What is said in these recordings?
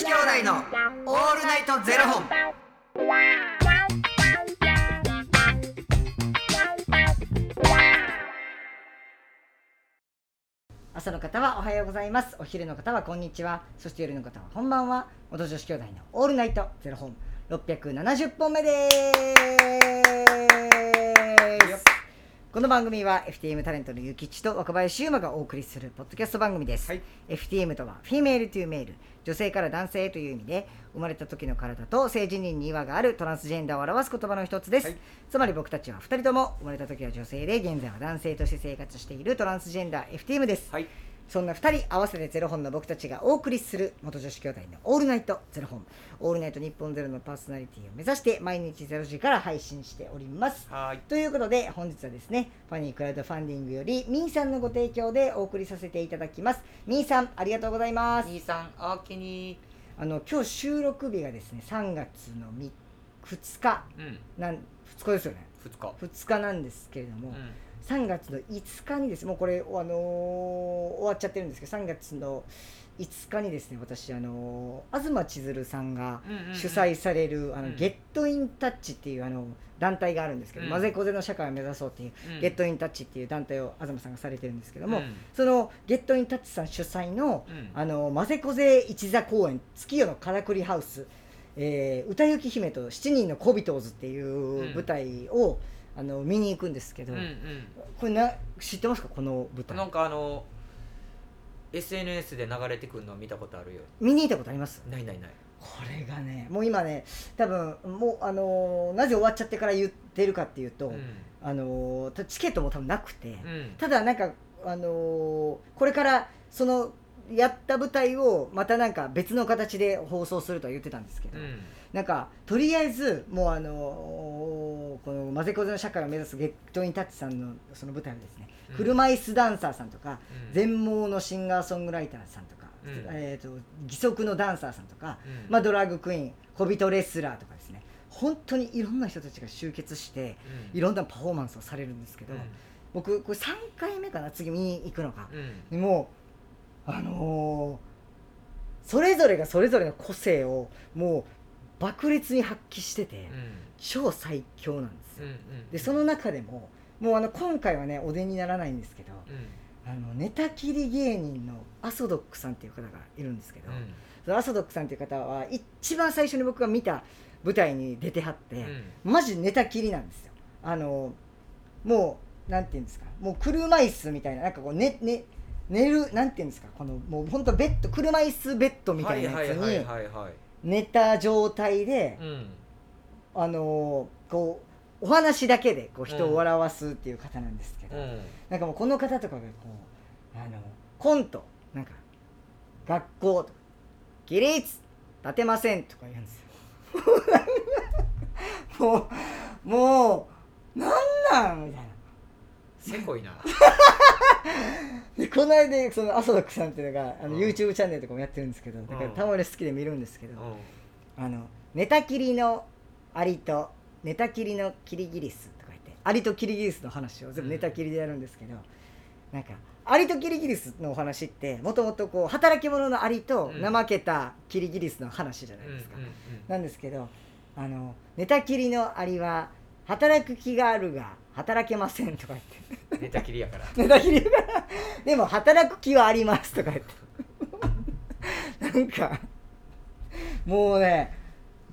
子兄弟のオールナイトゼロ本。朝の方はおはようございます。お昼の方はこんにちは。そして夜の方はこんばんは。元女子兄弟のオールナイトゼロ本。670本目です。この番組は FTM タレントのゆきちと若林優馬がお送りするポッドキャスト番組です、はい。FTM とは Female to Male。女性から男性へという意味で生まれた時の体と性自認に違和があるトランスジェンダーを表す言葉の一つです、はい。つまり僕たちは2人とも生まれた時は女性で現在は男性として生活しているトランスジェンダー FTM です、はい。そんな2人合わせてゼロ本の僕たちがお送りする元女子兄弟のオールナイトゼロ本オールナイトニッポンゼロのパーソナリティを目指して毎日ゼロ時から配信しておりますはい。ということで本日はですねファニークラウドファンディングよりみーさんのご提供でお送りさせていただきますみーさんありがとうございます兄さん、あきに。あの今日収録日がですね3月の3 2日うん。なん2日ですよね二日。2日なんですけれども、うん。3月の5日にですもうこれ、あのー終わっちゃってるんですけど3月の5日にですね私、あのー東千鶴さんがうんうんうん。主催される、あのうん。ゲットインタッチっていうあの団体があるんですけど、うん。混ぜこぜの社会を目指そうっていう、うん。ゲットインタッチっていう団体を東さんがされてるんですけども、うん。そのゲットインタッチさん主催の、うん。あの混ぜこぜ一座公演月夜のからくりハウス、えー歌行姫と7人の小人図っていう舞台を、あの見に行くんですけど、うんうん。これな知ってますか？この舞台。なんかあの SNS で流れてくるの見たことあるよ。見に行ったことあります？ないないない。これがねもう今ね多分もうあのーなぜ終わっちゃってから言ってるかっていうと、うん。あのチケットも多分なくて、うん。ただなんかあのーこれからそのやった舞台をまたなんか別の形で放送するとは言ってたんですけど、うんなんかとりあえずもうあのーこの混ぜこぜの社会を目指すゲットインタッチさんのその舞台はですね、うん。車椅子ダンサーさんとか、うん。全盲のシンガーソングライターさんとか、うん。えー、と義足のダンサーさんとか、うん。まあ、ドラッグクイーン小人レスラーとかですね本当にいろんな人たちが集結してうん。いろんなパフォーマンスをされるんですけど、うん。僕これ3回目かな次見に行くのが。もうあのーそれぞれがそれぞれの個性をもう爆裂に発揮してて、うん。超最強なんですよ。でその中でももうあの今回はねお出にならないんですけどうん。あの寝たきり芸人のアソドックさんっていう方がいるんですけど、うん。そのアソドックさんっていう方は一番最初に僕が見た舞台に出てはって、マジ寝たきりなんですよ。あのもうなんていうんですかもう車椅子みたいななんかこう寝寝寝るなんていうんですかこのもう本当ベッド車椅子ベッドみたいなやつに寝た状態で、うん。あのこうお話だけでこう人を笑わすっていう方なんですけど、うん。なんかもうこの方とかがこうあのコントなんか学校とか起立立てませんとか言うんですよ。もうもうなんなんみたいな。せこいな でこの間そのアソドックさんっていうのがあのうん。YouTube チャンネルとかもやってるんですけどだからうん。たまに好きで見るんですけど、うん。あの寝たきりのアリと寝たきりのキリギリスとか言ってアリとキリギリスの話を全部寝たきりでやるんですけど、なんかアリとキリギリスのお話ってもともとこう働き者のアリとうん。怠けたキリギリスの話じゃないうんですか。うん。なんですけどあの寝たきりのアリは働く気があるが働けませんとか言って。うん寝たきりやから。寝たきりだから。でも働く気はあります。とか言って。なんかもうね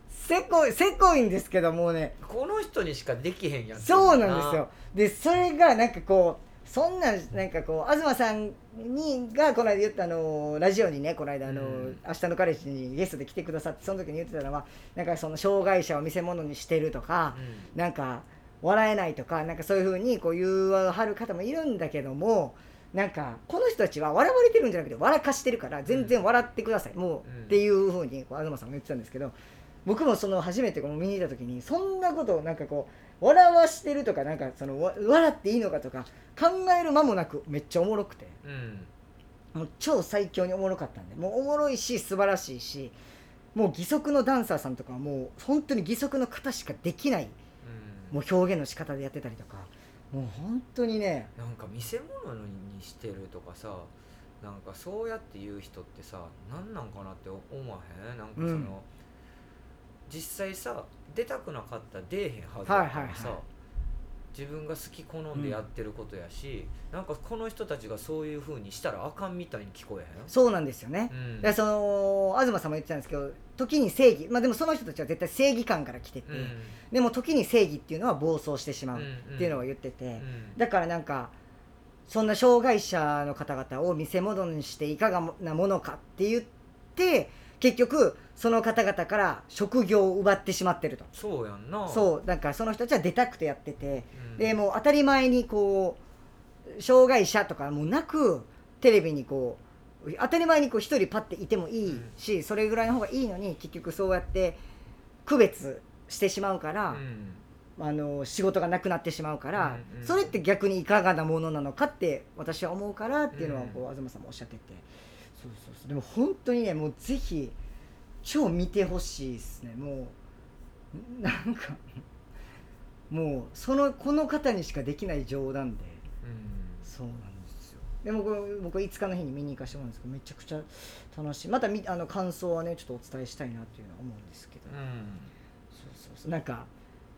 せこいせこいんですけどもうね。この人にしかできへんやつそうなんですよ。でそれがなんかこうそんななんかこう東さんにがこの間言ったあのラジオにねこの間あの、うん。明日の彼氏にゲストで来てくださってその時に言ってたのはなんかその障害者を見せ物にしてるとか、うなんか笑えないとかなんかそういうふうにこう言わはる方もいるんだけどもなんかこの人たちは笑われてるんじゃなくて笑かしてるから全然笑ってください、もう、うんっていうふうにこう東さんも言ってたんですけど僕もその初めてこの見に行った時にそんなことをなんかこう笑わしてるとかなんかそのわ笑っていいのかとか考える間もなくめっちゃおもろくて。んうん。もう超最強におもろかったんでもうおもろいし素晴らしいしもう義足のダンサーさんとかはもう本当に義足の方しかできないうんもう表現の仕方でやってたりとか。もう本当にね。なんか見せ物にしてるとかさなんかそうやって言う人ってさ何なんかなって思わへん？なんかその、うん。実際さ出たくなかったら出えへんはずだからさ、はいはいはい自分が好き好んでやってることやし、なんかこの人たちがそういうふうにしたらあかんみたいに聞こえへん？そうなんですよね、うん。でその東さんも言ってたんですけど時に正義まあでもその人たちは絶対正義感から来てて、うん。でも時に正義っていうのは暴走してしまうっていうのを言ってて、うん。だからなんかそんな障害者の方々を見せ物にしていかがなものかって言って結局その方々から職業を奪ってしまってると。そうやんな。そう。なんかその人たちは出たくてやってて、うん。でもう当たり前にこう障害者とかもなくテレビにこう当たり前にこう一人パッていてもいいし、それぐらいの方がいいのに結局そうやって区別してしまうから、うん。あの仕事がなくなってしまうから、うんうんそれって逆にいかがなものなのかって私は思うからっていうのはうん。こう、東さんもおっしゃっててそうそうそう。でも本当にねもうぜひ超見てほしいですね。もうなんかもうそのこの方にしかできない冗談で。そうなんですよ。でも僕5日の日に見に行かせてもらうんですけどめちゃくちゃ楽しい。またみあの感想はねちょっとお伝えしたいなっていうのは思うんですけど、うん。そうそうそう。なんか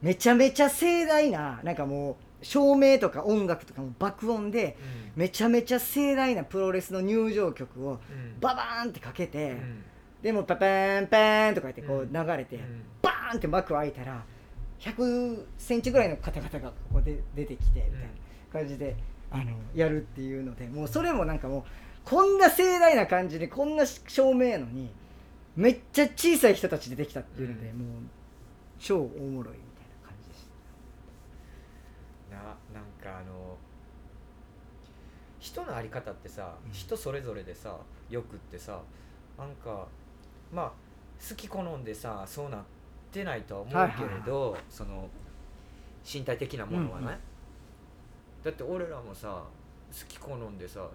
めちゃめちゃ盛大ななんかもう照明とか音楽とかも爆音でめちゃめちゃ盛大なプロレスの入場曲をうん。ババーンってかけて、うん。でもパパーンパーンとか言ってこううん。流れて、うん。バーンって幕開いたら100センチぐらいの方々がここで出てきてみたいな感じであのやるっていうのでもうそれもなんかもうこんな盛大な感じでこんな照明やのにめっちゃ小さい人たちでできたっていうので、うん。もう超おもろいみたいな感じですななんかあの人のあり方ってさ、うん。人それぞれでさよくってさなんかまあ好き好んでさそうなってないとは思うけれど、その身体的なものはね、うんうん。だって俺らもさ好き好んでさ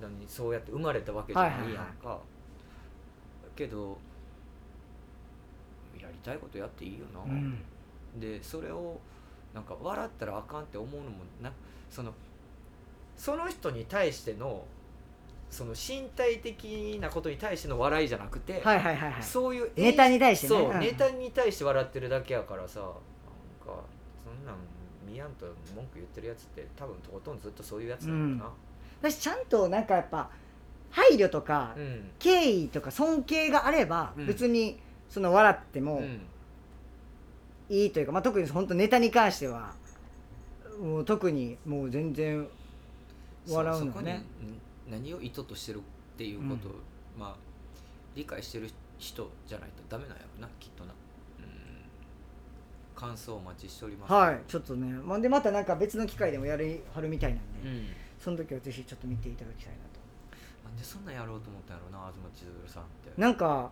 何そうやって生まれたわけじゃないやんか、はいはいはけどやりたいことやっていいよな、うん。でそれをなんか笑ったらあかんって思うのもなそのその人に対してのその身体的なことに対しての笑いじゃなくて、はいはいはいはい。そういうネタに対してね。そう、うん。ネタに対して笑ってるだけやからさなんかそんなん見やんと文句言ってるやつって多分とことんずっとそういうやつなんだな。私ちゃんとなんかやっぱ配慮とかうん。敬意とか尊敬があればうん。別にその笑ってうもんいいというか、まあ、特に本当ネタに関してはもう特にもう全然笑うのね。ん何を意図としてるっていうことを、まあ理解してる人じゃないとダメなんやろなきっとな、うん、感想をお待ちしております。はいちょっとね、まあ、でまたなんか別の機会でもやりはるみたいなんで、うん、その時はぜひちょっと見ていただきたいなと。なんでそんなんやろうと思ったんやろうな東千鶴さんって。なんか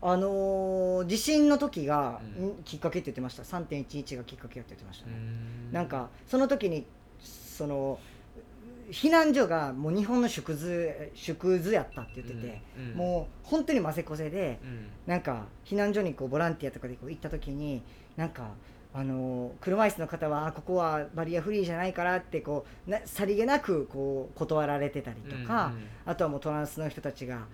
あのー地震の時が、うん。んきっかけって言ってました。3.11がきっかけやって言ってましたね、ん。なんかその時にその避難所がもう日本の縮図縮図やったって言ってて、うん。もう本当にませこせでうん。なんか避難所にこうボランティアとかでこう行った時になんかあの車椅子の方はあここはバリアフリーじゃないからってこうなさりげなくこう断られてたりとか、あとはもうトランスの人たちが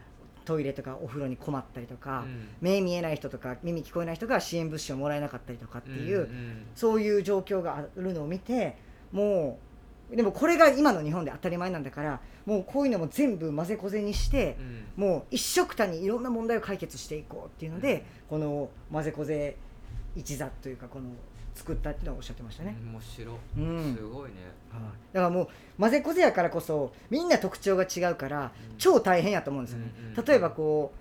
トイレとかお風呂に困ったりとか、うん。目見えない人とか耳聞こえない人が支援物資をもらえなかったりとかっていう、んんそういう状況があるのを見てもうでもこれが今の日本で当たり前なんだからもうこういうのも全部混ぜこぜにしてう、ん。もう一緒くたにいろんな問題を解決していこうっていうので、この混ぜこぜ一座というかこの作ったっていうのはおっしゃってましたね。面白い、うん。すごいね。だからもう混ぜこぜやからこそみんな特徴が違うからうん。超大変やと思うんですよね。うんうん例えばこ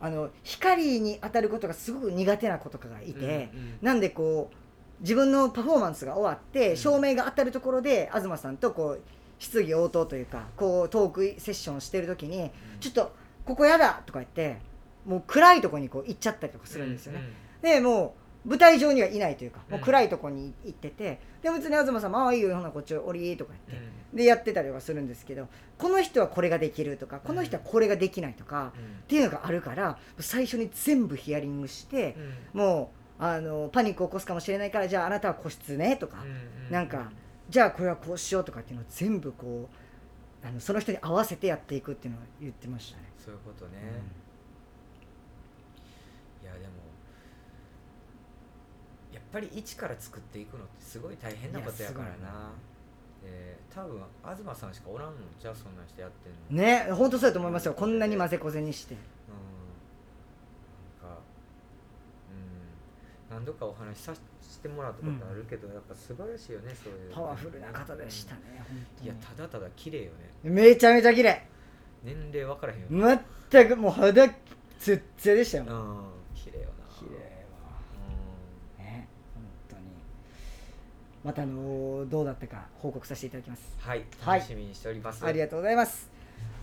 うあの光に当たることがすごく苦手な子とかがいて、うんうんなんでこう自分のパフォーマンスが終わって、うん。照明が当たるところで東さんとこう質疑応答というかこうトークセッションしてる時に、ちょっとここやだとか言ってもう暗いところにこう行っちゃったりとかするんですよね。でもう舞台上にはいないというか、もう暗いところに行っててで別に東さんも「ああいいよほなこっち降り」とか言って、でやってたりはするんですけどこの人はこれができるとかこの人はこれができないとか、っていうのがあるから最初に全部ヒアリングして、もうあのパニックを起こすかもしれないからじゃああなたは個室ねとか、なんかじゃあこれはこうしようとかっていうのを全部こうあのその人に合わせてやっていくっていうのを言ってましたね。そういうことね、いやでもぱり一から作っていくのってすごい大変なことやからな。で多分東さんしかおらんのじゃあそんな人やってんの。ね本当そうだと思いますよ。こんなに混ぜこぜにして。うん。なんかうん。何度かお話しさせてもらったことあるけど、やっぱ素晴らしいよねそういう。パワフルな方でしたね本当に。いやただただ綺麗よね。めちゃめちゃ綺麗。年齢分からへんよね。全くもう肌ツッツヤでしたよ。うんまたあのどうだったか報告させていただきます。んはいはい。楽しみにしております、ありがとうございます。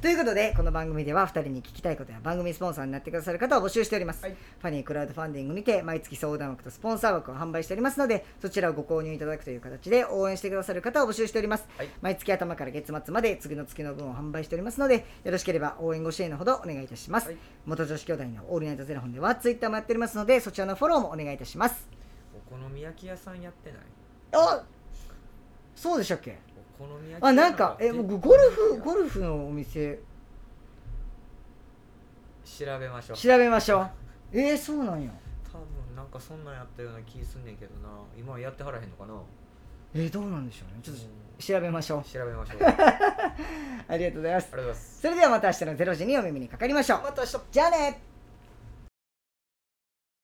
ということでこの番組では2人に聞きたいことや番組スポンサーになってくださる方を募集しております、はい。ファニークラウドファンディングにて毎月相談枠とスポンサー枠を販売しておりますのでそちらをご購入いただくという形で応援してくださる方を募集しております、はい。毎月頭から月末まで次の月の分を販売しておりますのでよろしければ応援ご支援のほどお願いいたします、はい。元女子兄弟のオールナイトゼロ本ではツイッターもやっておりますのでそちらのフォローもお願いいたします。お好み焼き屋さんやってない？あそうでしたっけ？あなんかえ僕ゴルフゴルフのお店。調べましょう。調べましょう。えー、そうなんや。多分なんかそんなんやったような気すんねんけどな。今はやってはらへんのかな？えー、どうなんでしょうね。ちょっとうん。調べましょう。調べましょう。ありがとうございます。それではまた明日の0時にお耳にかかりましょう。また明日。じゃあね